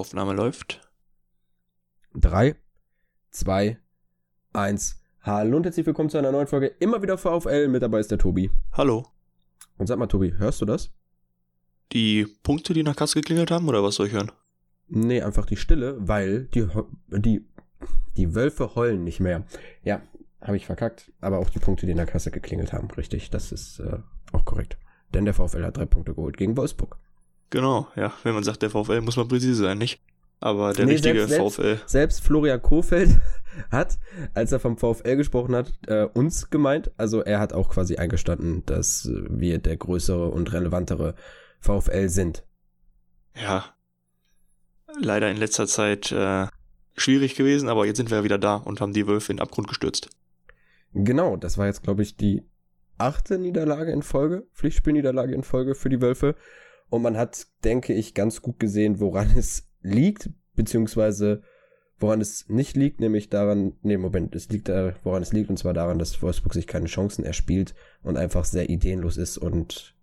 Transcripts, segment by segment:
Aufnahme läuft. 3, 2, 1. Hallo und herzlich willkommen zu einer neuen Folge. Immer wieder VfL. Mit dabei ist der Tobi. Hallo. Und sag mal, Tobi, hörst du das? Die Punkte, die nach Kasse geklingelt haben, oder was soll ich hören? Nee, einfach die Stille, weil die, die, die Wölfe heulen nicht mehr. Ja, habe ich verkackt. Aber auch die Punkte, die in der Kasse geklingelt haben. Richtig, das ist äh, auch korrekt. Denn der VfL hat drei Punkte geholt gegen Wolfsburg. Genau, ja. Wenn man sagt, der VfL, muss man präzise sein, nicht? Aber der nee, richtige selbst, VfL. Selbst, selbst Florian Kofeld hat, als er vom VfL gesprochen hat, äh, uns gemeint. Also er hat auch quasi eingestanden, dass wir der größere und relevantere VfL sind. Ja. Leider in letzter Zeit äh, schwierig gewesen, aber jetzt sind wir ja wieder da und haben die Wölfe in den Abgrund gestürzt. Genau, das war jetzt, glaube ich, die achte Niederlage in Folge, Pflichtspielniederlage in Folge für die Wölfe. Und man hat, denke ich, ganz gut gesehen, woran es liegt, beziehungsweise woran es nicht liegt, nämlich daran, nee, Moment, es liegt da, woran es liegt, und zwar daran, dass Wolfsburg sich keine Chancen erspielt und einfach sehr ideenlos ist und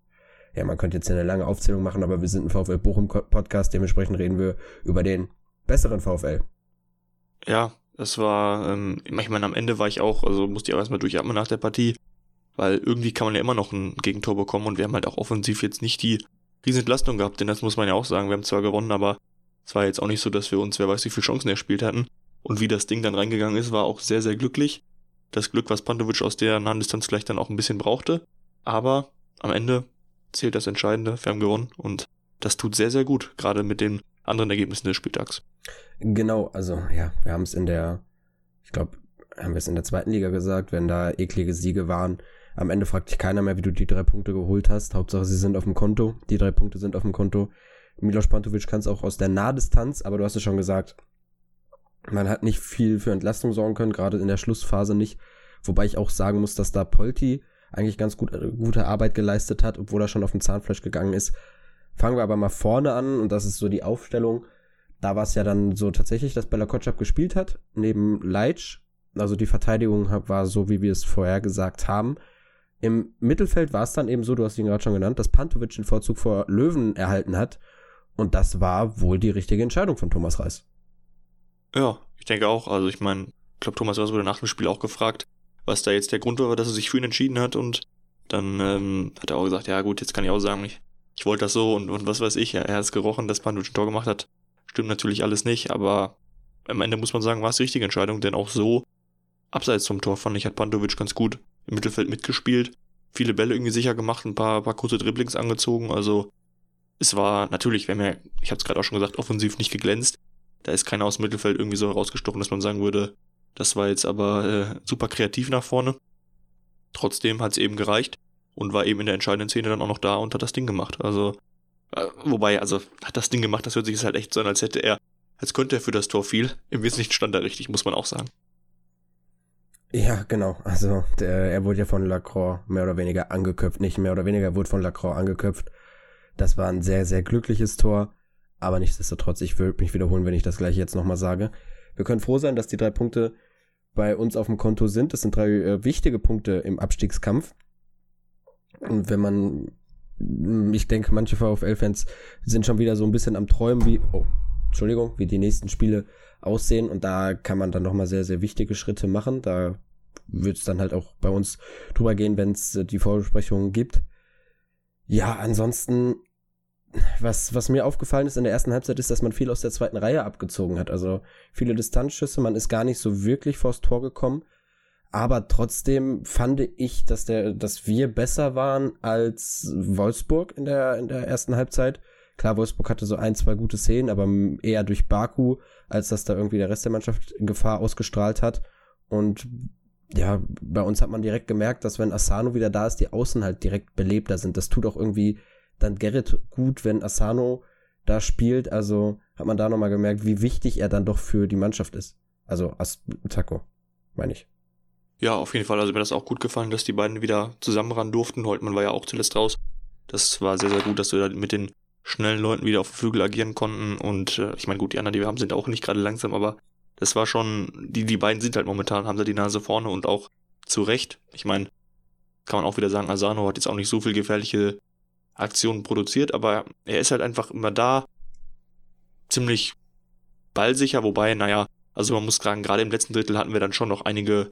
ja, man könnte jetzt eine lange Aufzählung machen, aber wir sind ein VfL Bochum Podcast, dementsprechend reden wir über den besseren VfL. Ja, das war, ähm, ich meine, am Ende war ich auch, also musste ich auch erstmal durchatmen nach der Partie, weil irgendwie kann man ja immer noch ein Gegentor bekommen und wir haben halt auch offensiv jetzt nicht die Riesenentlastung gehabt, denn das muss man ja auch sagen, wir haben zwar gewonnen, aber es war jetzt auch nicht so, dass wir uns, wer weiß wie viele Chancen erspielt hatten. Und wie das Ding dann reingegangen ist, war auch sehr, sehr glücklich. Das Glück, was Pantovic aus der nahen Distanz vielleicht dann auch ein bisschen brauchte. Aber am Ende zählt das Entscheidende. Wir haben gewonnen und das tut sehr, sehr gut, gerade mit den anderen Ergebnissen des Spieltags. Genau, also ja, wir haben es in der, ich glaube, haben wir es in der zweiten Liga gesagt, wenn da eklige Siege waren. Am Ende fragt dich keiner mehr, wie du die drei Punkte geholt hast. Hauptsache, sie sind auf dem Konto. Die drei Punkte sind auf dem Konto. Milos Pantovic kann es auch aus der Nahdistanz, aber du hast es schon gesagt, man hat nicht viel für Entlastung sorgen können, gerade in der Schlussphase nicht. Wobei ich auch sagen muss, dass da Polti eigentlich ganz gut, gute Arbeit geleistet hat, obwohl er schon auf dem Zahnfleisch gegangen ist. Fangen wir aber mal vorne an und das ist so die Aufstellung. Da war es ja dann so tatsächlich, dass Bella Kotschap gespielt hat, neben Leitsch. Also die Verteidigung war so, wie wir es vorher gesagt haben. Im Mittelfeld war es dann eben so, du hast ihn gerade schon genannt, dass Pantovic den Vorzug vor Löwen erhalten hat und das war wohl die richtige Entscheidung von Thomas Reis. Ja, ich denke auch. Also ich meine, ich glaube, Thomas Reis wurde nach dem Spiel auch gefragt, was da jetzt der Grund war, dass er sich für ihn entschieden hat. Und dann ähm, hat er auch gesagt, ja gut, jetzt kann ich auch sagen, ich, ich wollte das so und, und was weiß ich. Ja, er hat es gerochen, dass Panduc ein Tor gemacht hat. Stimmt natürlich alles nicht, aber am Ende muss man sagen, war es die richtige Entscheidung, denn auch so, abseits vom Tor, fand ich, hat Pandovic ganz gut im Mittelfeld mitgespielt. Viele Bälle irgendwie sicher gemacht, ein paar, paar kurze Dribblings angezogen. Also es war natürlich, wir haben ja, ich habe es gerade auch schon gesagt, offensiv nicht geglänzt. Da ist keiner aus dem Mittelfeld irgendwie so herausgestochen, dass man sagen würde, das war jetzt aber äh, super kreativ nach vorne. Trotzdem hat es eben gereicht und war eben in der entscheidenden Szene dann auch noch da und hat das Ding gemacht. Also, äh, wobei, also hat das Ding gemacht, das hört sich jetzt halt echt so an, als hätte er, als könnte er für das Tor viel. Im Wesentlichen stand er richtig, muss man auch sagen. Ja, genau. Also der, er wurde ja von Lacroix mehr oder weniger angeköpft. Nicht mehr oder weniger, wurde von Lacroix angeköpft. Das war ein sehr, sehr glückliches Tor. Aber nichtsdestotrotz, ich würde mich wiederholen, wenn ich das gleich jetzt nochmal sage. Wir können froh sein, dass die drei Punkte bei uns auf dem Konto sind. Das sind drei äh, wichtige Punkte im Abstiegskampf. Und wenn man, ich denke, manche VfL-Fans sind schon wieder so ein bisschen am Träumen, wie, oh, Entschuldigung, wie die nächsten Spiele aussehen. Und da kann man dann nochmal sehr, sehr wichtige Schritte machen. Da wird es dann halt auch bei uns drüber gehen, wenn es äh, die Vorbesprechungen gibt. Ja, ansonsten was, was mir aufgefallen ist in der ersten Halbzeit, ist, dass man viel aus der zweiten Reihe abgezogen hat. Also viele Distanzschüsse, man ist gar nicht so wirklich vors Tor gekommen. Aber trotzdem fand ich, dass der, dass wir besser waren als Wolfsburg in der, in der ersten Halbzeit. Klar, Wolfsburg hatte so ein, zwei gute Szenen, aber eher durch Baku, als dass da irgendwie der Rest der Mannschaft Gefahr ausgestrahlt hat. Und ja, bei uns hat man direkt gemerkt, dass wenn Asano wieder da ist, die Außen halt direkt belebter sind. Das tut auch irgendwie dann Gerrit gut, wenn Asano da spielt. Also hat man da nochmal gemerkt, wie wichtig er dann doch für die Mannschaft ist. Also As Taco, meine ich. Ja, auf jeden Fall. Also mir das auch gut gefallen, dass die beiden wieder zusammen ran durften. Holtmann war ja auch zuletzt raus. Das war sehr, sehr gut, dass wir da mit den schnellen Leuten wieder auf dem Flügel agieren konnten. Und äh, ich meine, gut, die anderen, die wir haben, sind auch nicht gerade langsam, aber das war schon, die, die beiden sind halt momentan, haben da die Nase vorne und auch zu Recht. Ich meine, kann man auch wieder sagen, Asano hat jetzt auch nicht so viel gefährliche Aktionen produziert, aber er ist halt einfach immer da. ziemlich ballsicher, wobei, naja, also man muss sagen, gerade im letzten Drittel hatten wir dann schon noch einige,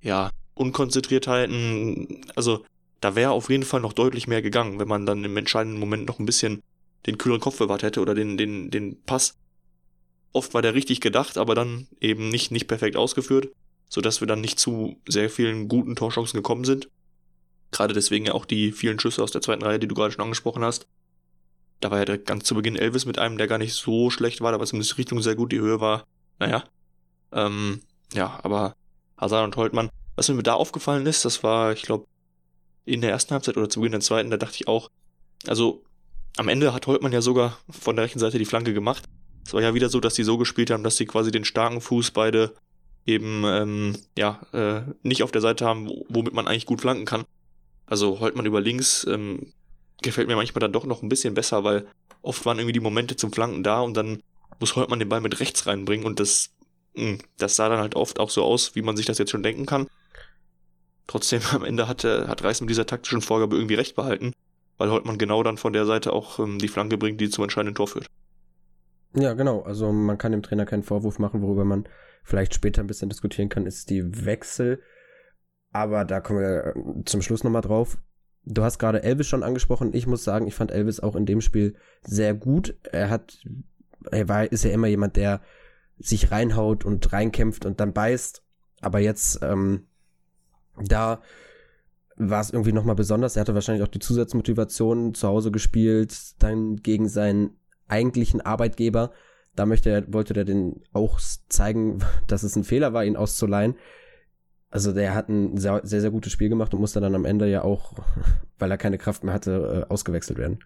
ja, Unkonzentriertheiten. Also da wäre auf jeden Fall noch deutlich mehr gegangen, wenn man dann im entscheidenden Moment noch ein bisschen den kühleren Kopf bewahrt hätte oder den, den, den Pass. Oft war der richtig gedacht, aber dann eben nicht, nicht perfekt ausgeführt, sodass wir dann nicht zu sehr vielen guten Torchancen gekommen sind. Gerade deswegen ja auch die vielen Schüsse aus der zweiten Reihe, die du gerade schon angesprochen hast. Da war ja ganz zu Beginn Elvis mit einem, der gar nicht so schlecht war, aber zumindest die Richtung sehr gut, die Höhe war, naja. Ähm, ja, aber Hazard und Holtmann, was mir da aufgefallen ist, das war, ich glaube, in der ersten Halbzeit oder zu Beginn der zweiten, da dachte ich auch, also am Ende hat Holtmann ja sogar von der rechten Seite die Flanke gemacht. Es war ja wieder so, dass die so gespielt haben, dass sie quasi den starken Fuß beide eben ähm, ja äh, nicht auf der Seite haben, womit man eigentlich gut flanken kann. Also Holtmann über links ähm, gefällt mir manchmal dann doch noch ein bisschen besser, weil oft waren irgendwie die Momente zum Flanken da und dann muss Holtmann den Ball mit rechts reinbringen und das, mh, hm, das sah dann halt oft auch so aus, wie man sich das jetzt schon denken kann. Trotzdem am Ende hat, hat Reis mit dieser taktischen Vorgabe irgendwie recht behalten, weil Holtmann genau dann von der Seite auch ähm, die Flanke bringt, die zum entscheidenden Tor führt. Ja, genau. Also man kann dem Trainer keinen Vorwurf machen, worüber man vielleicht später ein bisschen diskutieren kann, ist die Wechsel. Aber da kommen wir äh, zum Schluss nochmal drauf. Du hast gerade Elvis schon angesprochen. Ich muss sagen, ich fand Elvis auch in dem Spiel sehr gut. Er hat, er war, ist ja immer jemand, der sich reinhaut und reinkämpft und dann beißt. Aber jetzt, ähm, da war es irgendwie nochmal besonders. Er hatte wahrscheinlich auch die Zusatzmotivation zu Hause gespielt, dann gegen seinen eigentlichen Arbeitgeber. Da möchte er, wollte er den auch zeigen, dass es ein Fehler war, ihn auszuleihen. Also der hat ein sehr, sehr, sehr gutes Spiel gemacht und musste dann am Ende ja auch, weil er keine Kraft mehr hatte, äh, ausgewechselt werden.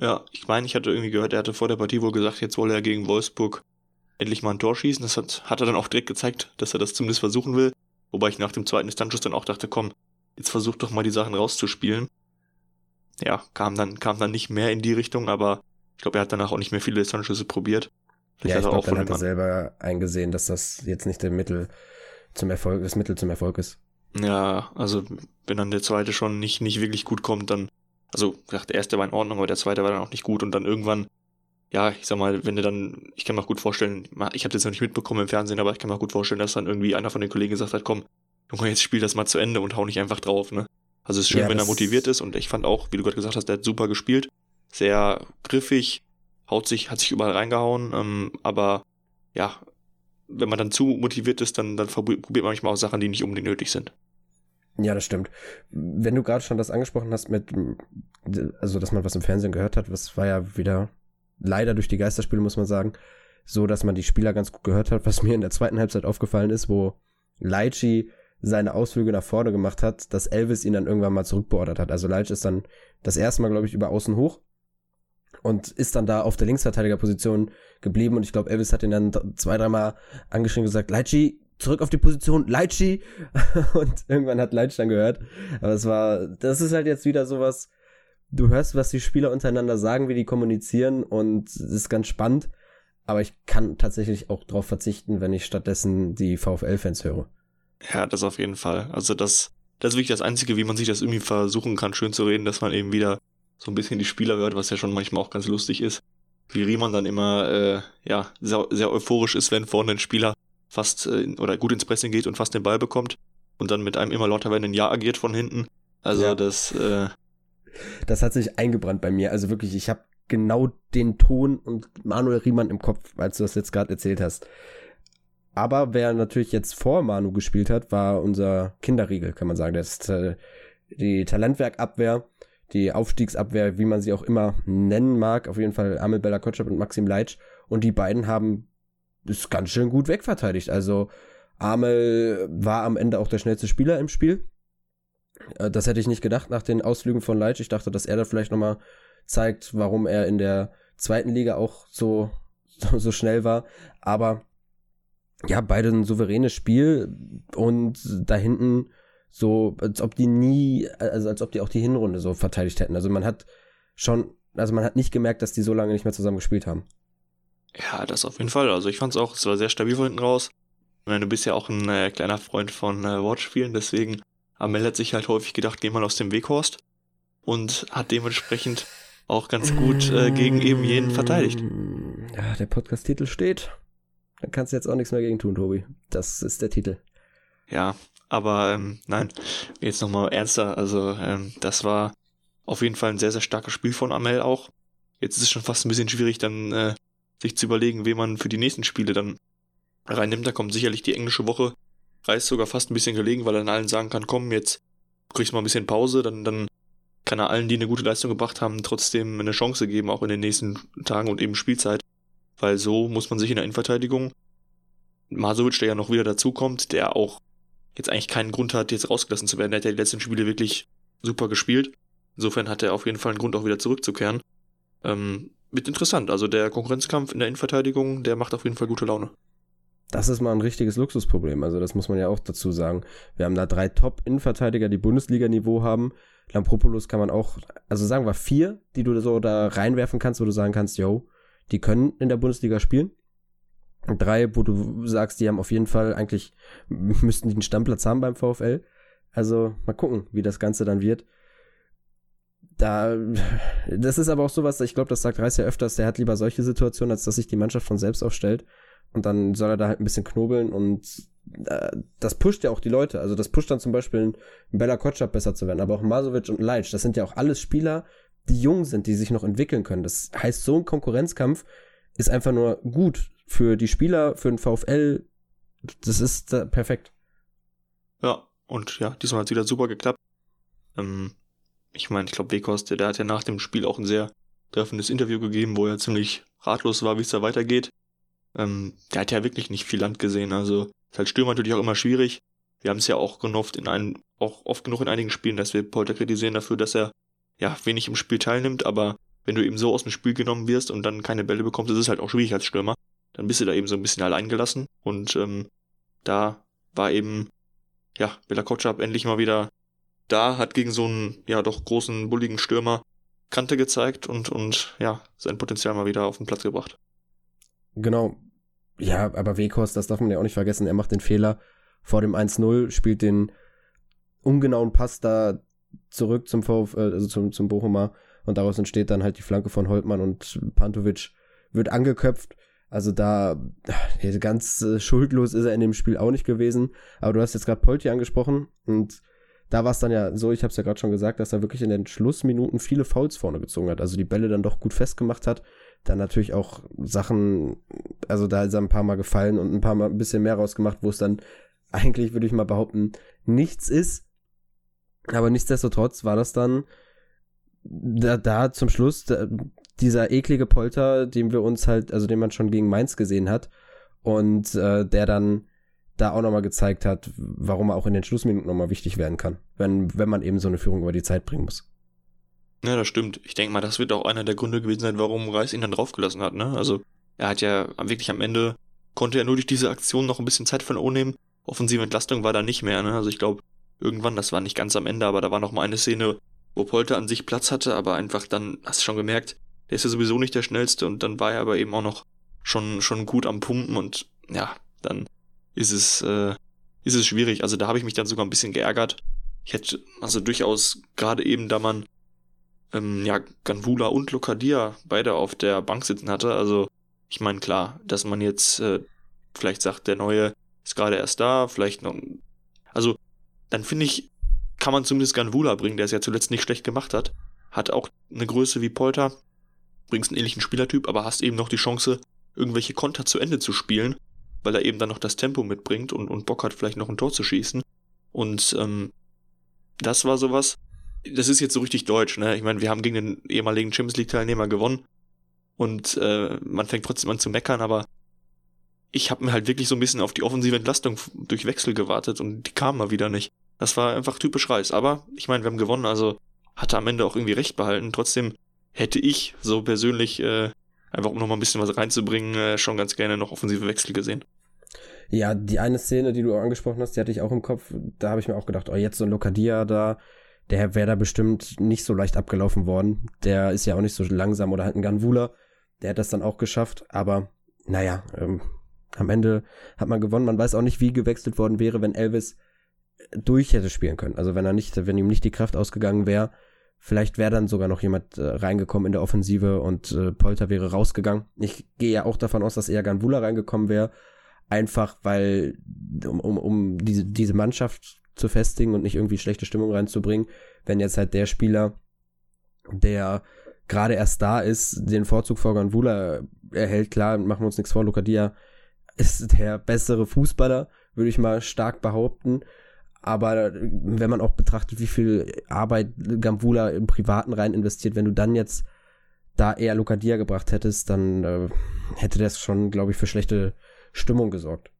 Ja, ich meine, ich hatte irgendwie gehört, er hatte vor der Partie wohl gesagt, jetzt wolle er gegen Wolfsburg endlich mal ein Tor schießen. Das hat, hat er dann auch direkt gezeigt, dass er das zumindest versuchen will. Wobei ich nach dem zweiten Distanzschuss dann auch dachte, komm, jetzt versuch doch mal die Sachen rauszuspielen. Ja, kam dann, kam dann nicht mehr in die Richtung, aber ich glaube, er hat danach auch nicht mehr viele Distanzschüsse probiert. Vielleicht ja, ich glaube, dann hat er selber eingesehen, dass das jetzt nicht der Mittel zum Erfolg, das Mittel zum Erfolg ist. Ja, also wenn dann der zweite schon nicht, nicht wirklich gut kommt, dann, also gesagt, der erste war in Ordnung, aber der zweite war dann auch nicht gut und dann irgendwann, ja, ich sag mal, wenn du dann, ich kann mir auch gut vorstellen, ich habe das noch nicht mitbekommen im Fernsehen, aber ich kann mir auch gut vorstellen, dass dann irgendwie einer von den Kollegen gesagt hat, komm, Junge, jetzt spiel das mal zu Ende und hau nicht einfach drauf, ne? Also es ist schön, ja, wenn er motiviert ist und ich fand auch, wie du gerade gesagt hast, der hat super gespielt, sehr griffig, haut sich, hat sich überall reingehauen, ähm, aber ja, wenn man dann zu motiviert ist, dann, dann probiert man manchmal auch Sachen, die nicht unbedingt nötig sind. Ja, das stimmt. Wenn du gerade schon das angesprochen hast mit, also dass man was im Fernsehen gehört hat, was war ja wieder leider durch die Geisterspiele, muss man sagen, so, dass man die Spieler ganz gut gehört hat, was mir in der zweiten Halbzeit aufgefallen ist, wo Leitchi seine Ausflüge nach vorne gemacht hat, dass Elvis ihn dann irgendwann mal zurückbeordert hat. Also Leitch ist dann das erste Mal, glaube ich, über außen hoch und ist dann da auf der Linksverteidigerposition geblieben und ich glaube, Elvis hat ihn dann zwei, dreimal angeschrieben und gesagt, Leitchi, zurück auf die Position, Leitchi und irgendwann hat Leitchi dann gehört, aber es war, das ist halt jetzt wieder sowas, du hörst, was die Spieler untereinander sagen, wie die kommunizieren und es ist ganz spannend, aber ich kann tatsächlich auch darauf verzichten, wenn ich stattdessen die VfL-Fans höre. Ja, das auf jeden Fall. Also das, das ist wirklich das Einzige, wie man sich das irgendwie versuchen kann, schön zu reden, dass man eben wieder so ein bisschen die Spieler hört, was ja schon manchmal auch ganz lustig ist. Wie Riemann dann immer äh, ja sehr, sehr euphorisch ist, wenn vorne ein Spieler fast äh, oder gut ins Pressing geht und fast den Ball bekommt und dann mit einem immer lauter werdenden Ja agiert von hinten. Also ja. das äh, das hat sich eingebrannt bei mir. Also wirklich, ich habe genau den Ton und Manuel Riemann im Kopf, als du das jetzt gerade erzählt hast. Aber wer natürlich jetzt vor Manu gespielt hat, war unser Kinderriegel, kann man sagen. Das ist äh, die Talentwerkabwehr die Aufstiegsabwehr, wie man sie auch immer nennen mag, auf jeden Fall Amel Bella Kotschap und Maxim Leitsch. Und die beiden haben es ganz schön gut wegverteidigt. Also Amel war am Ende auch der schnellste Spieler im Spiel. Äh, das hätte ich nicht gedacht nach den Ausflügen von Leitsch. Ich dachte, dass er da vielleicht nochmal zeigt, warum er in der zweiten Liga auch so, so, so schnell war. Aber ja, beide ein souveränes Spiel und da hinten so, als ob die nie, also als ob die auch die Hinrunde so verteidigt hätten. Also man hat schon, also man hat nicht gemerkt, dass die so lange nicht mehr zusammen gespielt haben. Ja, das auf jeden Fall. Also ich fand es auch, es war sehr stabil von hinten raus. Du bist ja auch ein äh, kleiner Freund von äh, Wortspielen, deswegen Amel hat sich halt häufig gedacht, geh mal aus dem Weg, Horst. Und hat dementsprechend auch ganz gut äh, gegen eben jeden verteidigt. Ja, der Podcast-Titel steht. Da kannst du jetzt auch nichts mehr gegen tun, Tobi. Das ist der Titel. Ja, aber ähm, nein, jetzt nochmal ernster. Also, ähm, das war auf jeden Fall ein sehr, sehr starkes Spiel von Amel auch. Jetzt ist es schon fast ein bisschen schwierig, dann äh, sich zu überlegen, wen man für die nächsten Spiele dann reinnimmt. Da kommt sicherlich die englische Woche. Reißt sogar fast ein bisschen gelegen, weil er dann allen sagen kann, komm, jetzt kriegst du mal ein bisschen Pause, dann, dann kann er allen, die eine gute Leistung gebracht haben, trotzdem eine Chance geben, auch in den nächsten Tagen und eben Spielzeit. Weil so muss man sich in der Innenverteidigung, Masovic, der ja noch wieder dazukommt, der auch jetzt eigentlich keinen Grund hat, jetzt rausgelassen zu werden. Der hat ja die letzten Spiele wirklich super gespielt. Insofern hat er auf jeden Fall einen Grund, auch wieder zurückzukehren. Ähm, wird interessant. Also der Konkurrenzkampf in der Innenverteidigung, der macht auf jeden Fall gute Laune. Das ist mal ein richtiges Luxusproblem. Also das muss man ja auch dazu sagen. Wir haben da drei Top-Innenverteidiger, die Bundesliga-Niveau haben. Lampropoulos kann man auch, also sagen wir vier, die du so da reinwerfen kannst, wo du sagen kannst, yo, die können in der Bundesliga spielen. Drei, wo du sagst, die haben auf jeden Fall eigentlich, müssten die einen Stammplatz haben beim VfL. Also mal gucken, wie das Ganze dann wird. Da, das ist aber auch sowas, ich glaube, das sagt Reis ja öfters, der hat lieber solche Situationen, als dass sich die Mannschaft von selbst aufstellt. Und dann soll er da halt ein bisschen knobeln und äh, das pusht ja auch die Leute. Also das pusht dann zum Beispiel einen Bella Kotschap besser zu werden, aber auch Masovic und Leitsch. Das sind ja auch alles Spieler, die jung sind, die sich noch entwickeln können. Das heißt, so ein Konkurrenzkampf ist einfach nur gut für die Spieler, für den VfL. Das ist äh, perfekt. Ja, und ja, diesmal hat es wieder super geklappt. Ähm, ich meine, ich glaube, Wekost, der, hat ja nach dem Spiel auch ein sehr treffendes Interview gegeben, wo er ziemlich ratlos war, wie es da weitergeht. Ähm, der hat ja wirklich nicht viel Land gesehen. Also ist halt Stürmer natürlich auch immer schwierig. Wir haben es ja auch genoft in einem, auch oft genug in einigen Spielen, dass wir Polter kritisieren dafür, dass er ja wenig im Spiel teilnimmt, aber wenn du eben so aus dem Spiel genommen wirst und dann keine Bälle bekommst, ist es halt auch schwierig als Stürmer. Dann bist du da eben so ein bisschen allein gelassen. Und ähm, da war eben, ja, Bela Kotschap endlich mal wieder da, hat gegen so einen, ja, doch großen, bulligen Stürmer Kante gezeigt und, und ja, sein Potenzial mal wieder auf den Platz gebracht. Genau. Ja, aber Weghorst, das darf man ja auch nicht vergessen. Er macht den Fehler vor dem 1-0, spielt den ungenauen Pass da zurück zum VfL, äh, also zum, zum Bochumer. Und daraus entsteht dann halt die Flanke von Holtmann und Pantovic wird angeköpft. Also da ganz äh, schuldlos ist er in dem Spiel auch nicht gewesen. Aber du hast jetzt gerade Polti angesprochen und da war es dann ja so, ich habe es ja gerade schon gesagt, dass er wirklich in den Schlussminuten viele Fouls vorne gezogen hat. Also die Bälle dann doch gut festgemacht hat dann natürlich auch Sachen, also da ist er ein paar Mal gefallen und ein paar Mal ein bisschen mehr rausgemacht, wo es dann eigentlich, würde ich mal behaupten, nichts ist. Aber nichtsdestotrotz war das dann da, da zum Schluss da, dieser eklige Polter, den wir uns halt, also den man schon gegen Mainz gesehen hat und äh, der dann da auch nochmal gezeigt hat, warum er auch in den Schlussminuten nochmal wichtig werden kann, wenn, wenn man eben so eine Führung über die Zeit bringen muss. Ja, das stimmt. Ich denke mal, das wird auch einer der Gründe gewesen sein, warum Reis ihn dann draufgelassen hat, ne? Also, er hat ja wirklich am Ende, konnte er nur durch diese Aktion noch ein bisschen Zeit von O nehmen. Offensive Entlastung war da nicht mehr, ne? Also ich glaube, irgendwann, das war nicht ganz am Ende, aber da war noch mal eine Szene, wo Polter an sich Platz hatte, aber einfach dann, hast du schon gemerkt, der ist ja sowieso nicht der schnellste und dann war er aber eben auch noch schon, schon gut am Pumpen und ja, dann ist es, äh, ist es schwierig. Also da habe ich mich dann sogar ein bisschen geärgert. Ich hätte also durchaus gerade eben, da man ähm, ja, Ganvula und Lokadia beide auf der Bank sitzen hatte. Also, ich meine, klar, dass man jetzt äh, vielleicht sagt, der neue ist gerade erst da, vielleicht noch. Also, dann finde ich, kann man zumindest Ganvula bringen, der es ja zuletzt nicht schlecht gemacht hat. Hat auch eine Größe wie Polter, bringst einen ähnlichen Spielertyp, aber hast eben noch die Chance, irgendwelche Konter zu Ende zu spielen, weil er eben dann noch das Tempo mitbringt und, und Bock hat, vielleicht noch ein Tor zu schießen. Und ähm, das war sowas, das ist jetzt so richtig deutsch, ne? Ich meine, wir haben gegen den ehemaligen Champions League-Teilnehmer gewonnen und äh, man fängt trotzdem an zu meckern, aber ich habe mir halt wirklich so ein bisschen auf die offensive Entlastung durch Wechsel gewartet und die kam mal wieder nicht. Das war einfach typisch Reis. Aber ich meine, wir haben gewonnen, also hatte am Ende auch irgendwie recht behalten. Trotzdem hätte ich so persönlich, äh, einfach um nochmal ein bisschen was reinzubringen, äh, schon ganz gerne noch offensive Wechsel gesehen. Ja, die eine Szene, die du angesprochen hast, die hatte ich auch im Kopf. Da habe ich mir auch gedacht, oh, jetzt so ein Lokadia da, der wäre da bestimmt nicht so leicht abgelaufen worden. Der ist ja auch nicht so langsam oder halt ein Ganvula. Der hat das dann auch geschafft, aber naja, ähm, am Ende hat man gewonnen. Man weiß auch nicht, wie gewechselt worden wäre, wenn Elvis durch hätte spielen können. Also wenn er nicht, wenn ihm nicht die Kraft ausgegangen wäre Vielleicht wäre dann sogar noch jemand äh, reingekommen in der Offensive und äh, Polter wäre rausgegangen. Ich gehe ja auch davon aus, dass eher Ganvula reingekommen wäre. Einfach weil, um, um, um diese, diese Mannschaft zu festigen und nicht irgendwie schlechte Stimmung reinzubringen, wenn jetzt halt der Spieler, der gerade erst da ist, den Vorzug vor Ganvula erhält, klar, machen wir uns nichts vor, Lucadia ist der bessere Fußballer, würde ich mal stark behaupten. Aber wenn man auch betrachtet, wie viel Arbeit Gambula im Privaten rein investiert, wenn du dann jetzt da eher Lucadia gebracht hättest, dann äh, hätte das schon, glaube ich, für schlechte Stimmung gesorgt.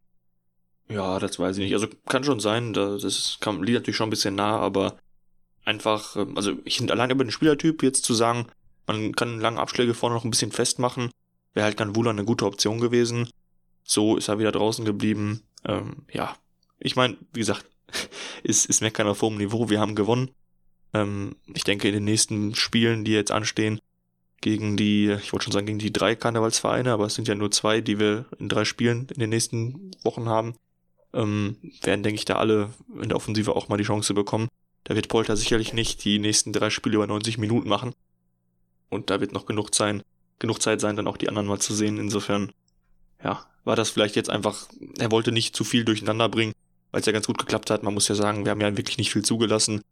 Ja, das weiß ich nicht. Also kann schon sein, das kam, liegt natürlich schon ein bisschen nah, aber einfach, ähm, also ich finde allein über den Spielertyp jetzt zu sagen, man kann lange Abschläge vorne noch ein bisschen festmachen, wäre halt Ganvula eine gute Option gewesen. So ist er wieder draußen geblieben. Ähm, ja, ich meine, wie gesagt, ist, ist Meckern auf hohem Niveau. Wir haben gewonnen. Ähm, ich denke, in den nächsten Spielen, die jetzt anstehen, gegen die, ich wollte schon sagen, gegen die drei Karnevalsvereine, aber es sind ja nur zwei, die wir in drei Spielen in den nächsten Wochen haben, ähm, werden, denke ich, da alle in der Offensive auch mal die Chance bekommen. Da wird Polter sicherlich nicht die nächsten drei Spiele über 90 Minuten machen. Und da wird noch genug sein, genug Zeit sein, dann auch die anderen mal zu sehen. Insofern, ja, war das vielleicht jetzt einfach, er wollte nicht zu viel durcheinander bringen weil es ja ganz gut geklappt hat. Man muss ja sagen, wir haben ja wirklich nicht viel zugelassen.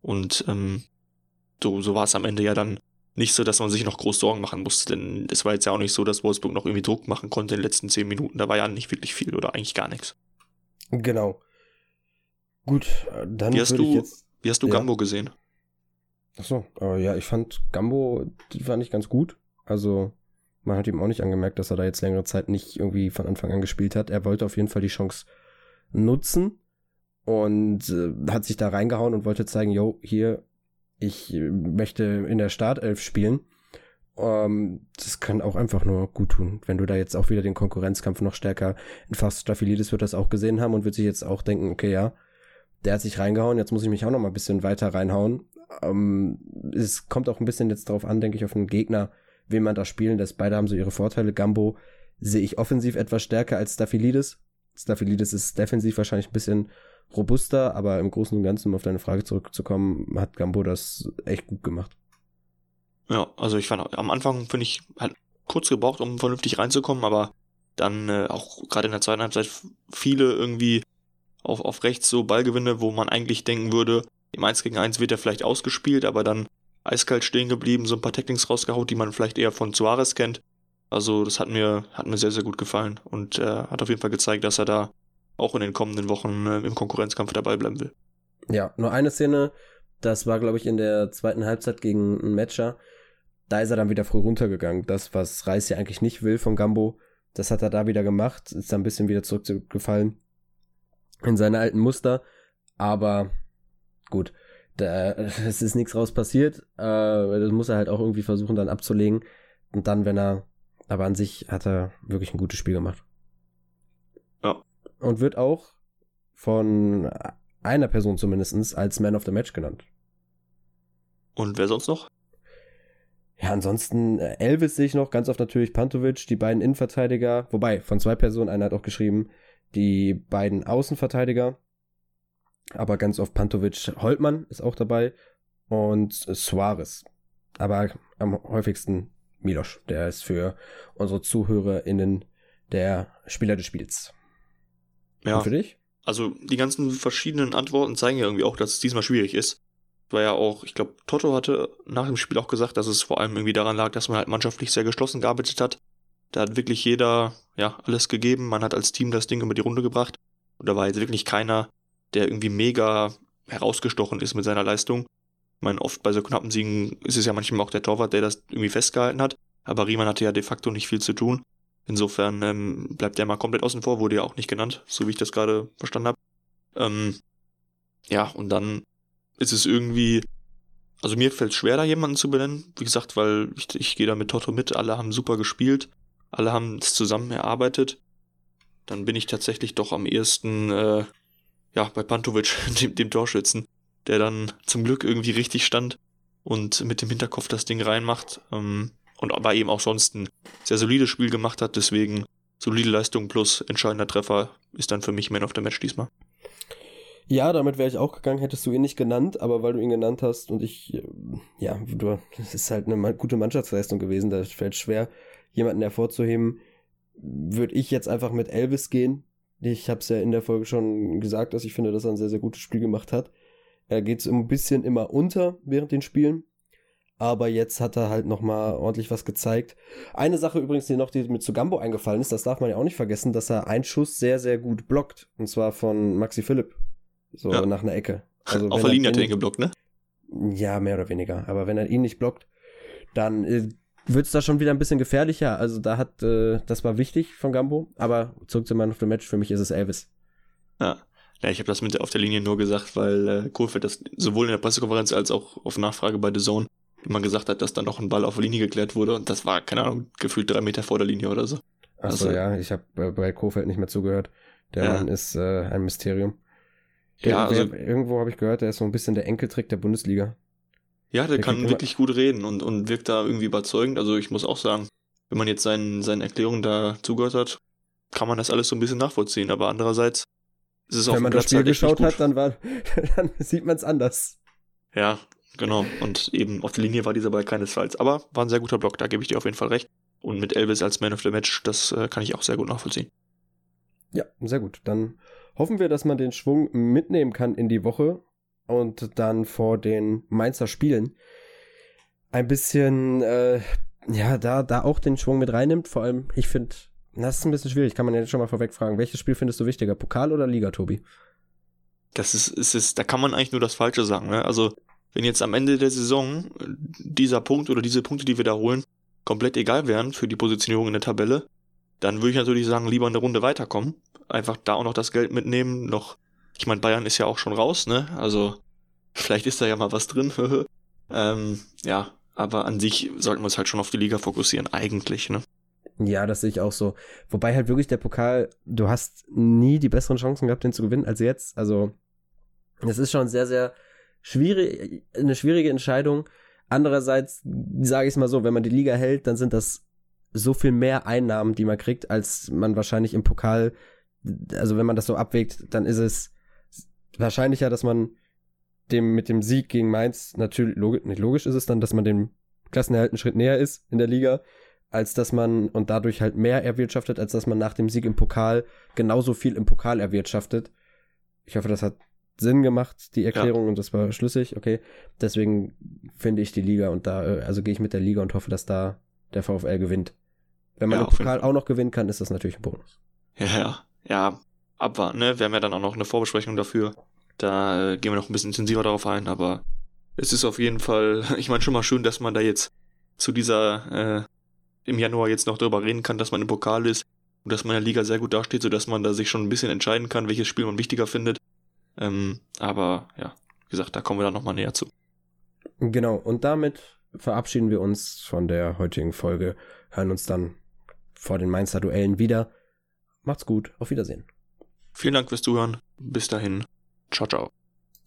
Und ähm, so, so war es am Ende ja dann nicht so, dass man sich noch groß Sorgen machen musste. Denn es war jetzt ja auch nicht so, dass Wolfsburg noch irgendwie Druck machen konnte in den letzten zehn Minuten. Da war ja nicht wirklich viel oder eigentlich gar nichts. Genau. Gut, dann wie hast du, jetzt, Wie hast du ja. Gambo gesehen? Ach so, äh, ja, ich fand Gambo, die fand ich ganz gut. Also man hat ihm auch nicht angemerkt, dass er da jetzt längere Zeit nicht irgendwie von Anfang an gespielt hat. Er wollte auf jeden Fall die Chance nutzen und äh, hat sich da reingehauen und wollte zeigen, yo, hier, ich möchte in der Startelf spielen. Ähm, das kann auch einfach nur gut tun, wenn du da jetzt auch wieder den Konkurrenzkampf noch stärker entfasst. Staphylidis wird das auch gesehen haben und wird sich jetzt auch denken, okay, ja, der hat sich reingehauen, jetzt muss ich mich auch noch mal ein bisschen weiter reinhauen. Ähm, es kommt auch ein bisschen jetzt drauf an, denke ich, auf den Gegner, wen man da spielen lässt. Beide haben so ihre Vorteile. Gambo sehe ich offensiv etwas stärker als Staphylidis. Staphylidis ist defensiv wahrscheinlich ein bisschen robuster, aber im Großen und Ganzen, um auf deine Frage zurückzukommen, hat Gambo das echt gut gemacht. Ja, also ich fand am Anfang, finde ich, halt kurz gebraucht, um vernünftig reinzukommen, aber dann äh, auch gerade in der zweiten Halbzeit viele irgendwie auf, auf rechts so Ballgewinne, wo man eigentlich denken würde, im 1 gegen 1 wird er vielleicht ausgespielt, aber dann eiskalt stehen geblieben, so ein paar Tacklings rausgehaut, die man vielleicht eher von Suarez kennt. Also das hat mir, hat mir sehr, sehr gut gefallen und äh, hat auf jeden Fall gezeigt, dass er da auch in den kommenden Wochen äh, im Konkurrenzkampf dabei bleiben will. Ja, nur eine Szene, das war, glaube ich, in der zweiten Halbzeit gegen einen Matcher. Da ist er dann wieder früh runtergegangen. Das, was Reis ja eigentlich nicht will von Gambo, das hat er da wieder gemacht, ist dann ein bisschen wieder zurückgefallen in seine alten Muster. Aber gut, da, es ist nichts raus passiert. Äh, das muss er halt auch irgendwie versuchen dann abzulegen. Und dann, wenn er aber an sich hat er wirklich ein gutes Spiel gemacht. Ja. Und wird auch von einer Person zumindest als Man of the Match genannt. Und wer sonst noch? Ja, ansonsten äh, Elvis sehe ich noch, ganz oft natürlich Pantovic, die beiden Innenverteidiger, wobei von zwei Personen, einer hat auch geschrieben, die beiden Außenverteidiger, aber ganz oft Pantovic, Holtmann ist auch dabei und Suarez. Aber am häufigsten Milosch. Der ist für unsere ZuhörerInnen der Spieler des Spiels. Ja. Und für dich? Also die ganzen verschiedenen Antworten zeigen ja irgendwie auch, dass es diesmal schwierig ist. War ja auch, ich glaube, Toto hatte nach dem Spiel auch gesagt, dass es vor allem irgendwie daran lag, dass man halt mannschaftlich sehr geschlossen gearbeitet hat. Da hat wirklich jeder, ja, alles gegeben. Man hat als Team das Ding über die Runde gebracht. Und da war jetzt wirklich keiner, der irgendwie mega herausgestochen ist mit seiner Leistung. Meine, oft bei so knappen Siegen ist es ja manchmal auch der Torwart, der das irgendwie festgehalten hat. Aber Riemann hatte ja de facto nicht viel zu tun. Insofern ähm, bleibt der mal komplett außen vor, wurde ja auch nicht genannt, so wie ich das gerade verstanden habe. Ähm, ja, und dann ist es irgendwie, also mir fällt es schwer, da jemanden zu benennen. Wie gesagt, weil ich, ich gehe da mit Toto mit, alle haben super gespielt, alle haben es zusammen erarbeitet. Dann bin ich tatsächlich doch am ehesten, äh, ja, bei Pantovic, dem, dem Torschützen der dann zum Glück irgendwie richtig stand und mit dem Hinterkopf das Ding reinmacht. Ähm, und aber eben auch sonst ein sehr solides Spiel gemacht hat. Deswegen solide Leistung plus entscheidender Treffer ist dann für mich Man of the Match diesmal. Ja, damit wäre ich auch gegangen, hättest du ihn nicht genannt, aber weil du ihn genannt hast und ich, äh, ja, du, das ist halt eine gute Mannschaftsleistung gewesen, da fällt schwer, jemanden hervorzuheben, würde ich jetzt einfach mit Elvis gehen. Ich habe es ja in der Folge schon gesagt, dass ich finde, dass er ein sehr, sehr gutes Spiel gemacht hat. Er geht ein bisschen immer unter während den Spielen, aber jetzt hat er halt nochmal ordentlich was gezeigt. Eine Sache übrigens, die noch die mit zu Gambo eingefallen ist, das darf man ja auch nicht vergessen, dass er einen Schuss sehr, sehr gut blockt. Und zwar von Maxi Philipp. So ja. nach einer Ecke. Also Auf der Linie hat er ihn geblockt, ne? Ja, mehr oder weniger. Aber wenn er ihn nicht blockt, dann äh, wird es da schon wieder ein bisschen gefährlicher. Also da hat, äh, das war wichtig von Gambo. Aber zurück zu Man of the Match, für mich ist es Elvis. Ja. Ja, ich habe das mit auf der Linie nur gesagt, weil äh, Kohlfeld das sowohl in der Pressekonferenz als auch auf Nachfrage bei The Zone immer gesagt hat, dass da noch ein Ball auf der Linie geklärt wurde und das war, keine Ahnung, gefühlt drei Meter vor der Linie oder so. Achso, also, ja, ich habe äh, bei Kofeld nicht mehr zugehört. Der ja. Mann ist äh, ein Mysterium. Der, ja, also, wer, irgendwo habe ich gehört, der ist so ein bisschen der Enkeltrick der Bundesliga. Ja, der, der kann wirklich gut reden und, und wirkt da irgendwie überzeugend. Also ich muss auch sagen, wenn man jetzt seinen, seinen Erklärungen da zugehört hat, kann man das alles so ein bisschen nachvollziehen. Aber andererseits es auch Wenn man das Spiel halt geschaut hat, dann, war, dann sieht man es anders. Ja, Genau, und eben auf der Linie war dieser Ball keinesfalls. Aber war ein sehr guter Block, da gebe ich dir auf jeden Fall recht. Und mit Elvis als Man of the Match, das äh, kann ich auch sehr gut nachvollziehen. Ja, sehr gut. Dann hoffen wir, dass man den Schwung mitnehmen kann in die Woche und dann vor den Mainzer Spielen ein bisschen, äh, ja, da, da auch den Schwung mit reinnimmt. Vor allem, ich finde, das ist ein bisschen schwierig, kann man jetzt schon mal vorweg fragen. Welches Spiel findest du wichtiger, Pokal oder Liga, Tobi? Das ist, ist, ist da kann man eigentlich nur das Falsche sagen. Ne? Also wenn jetzt am Ende der Saison äh, dieser Punkt oder diese Punkte, die wir da holen, komplett egal wären für die Positionierung in der Tabelle, dann würde ich natürlich sagen, lieber eine Runde weiterkommen. Einfach da auch noch das Geld mitnehmen, noch, ich meine, Bayern ist ja auch schon raus, ne? Also, vielleicht ist da ja mal was drin. ähm, ja, aber an sich sollten wir uns halt schon auf die Liga fokussieren, eigentlich, ne? Ja, das sehe ich auch so. Wobei halt wirklich der Pokal, du hast nie die besseren Chancen gehabt, den zu gewinnen als jetzt. Also, das ist schon sehr, sehr schwierig, eine schwierige Entscheidung. Andererseits sage ich es mal so, wenn man die Liga hält, dann sind das so viel mehr Einnahmen, die man kriegt, als man wahrscheinlich im Pokal, also wenn man das so abwägt, dann ist es wahrscheinlicher, dass man dem mit dem Sieg gegen Mainz natürlich logisch, nicht logisch ist es dann, dass man dem Klassenerhalt einen Schritt näher ist in der Liga, als dass man und dadurch halt mehr erwirtschaftet, als dass man nach dem Sieg im Pokal genauso viel im Pokal erwirtschaftet. Ich hoffe, das hat Sinn gemacht, die Erklärung, ja. und das war schlüssig, okay. Deswegen finde ich die Liga und da, äh, also gehe ich mit der Liga und hoffe, dass da der VfL gewinnt. Wenn man ja, den Pokal auch noch gewinnen kann, ist das natürlich ein Bonus. Ja, ja, ja, abwarten, ne? Wir haben ja dann auch noch eine Vorbesprechung dafür. Da äh, gehen wir noch ein bisschen intensiver darauf ein, aber es ist auf jeden Fall, ich meine schon mal schön, dass man da jetzt zu dieser, äh, im Januar jetzt noch darüber reden kann, dass man im Pokal ist und dass man in der Liga sehr gut dasteht, sodass man da sich schon ein bisschen entscheiden kann, welches Spiel man wichtiger findet. Ähm, aber ja, wie gesagt, da kommen wir dann nochmal näher zu. Genau, und damit verabschieden wir uns von der heutigen Folge, hören uns dann vor den Mainzer Duellen wieder. Macht's gut, auf Wiedersehen. Vielen Dank fürs Zuhören. Bis dahin. Ciao, ciao.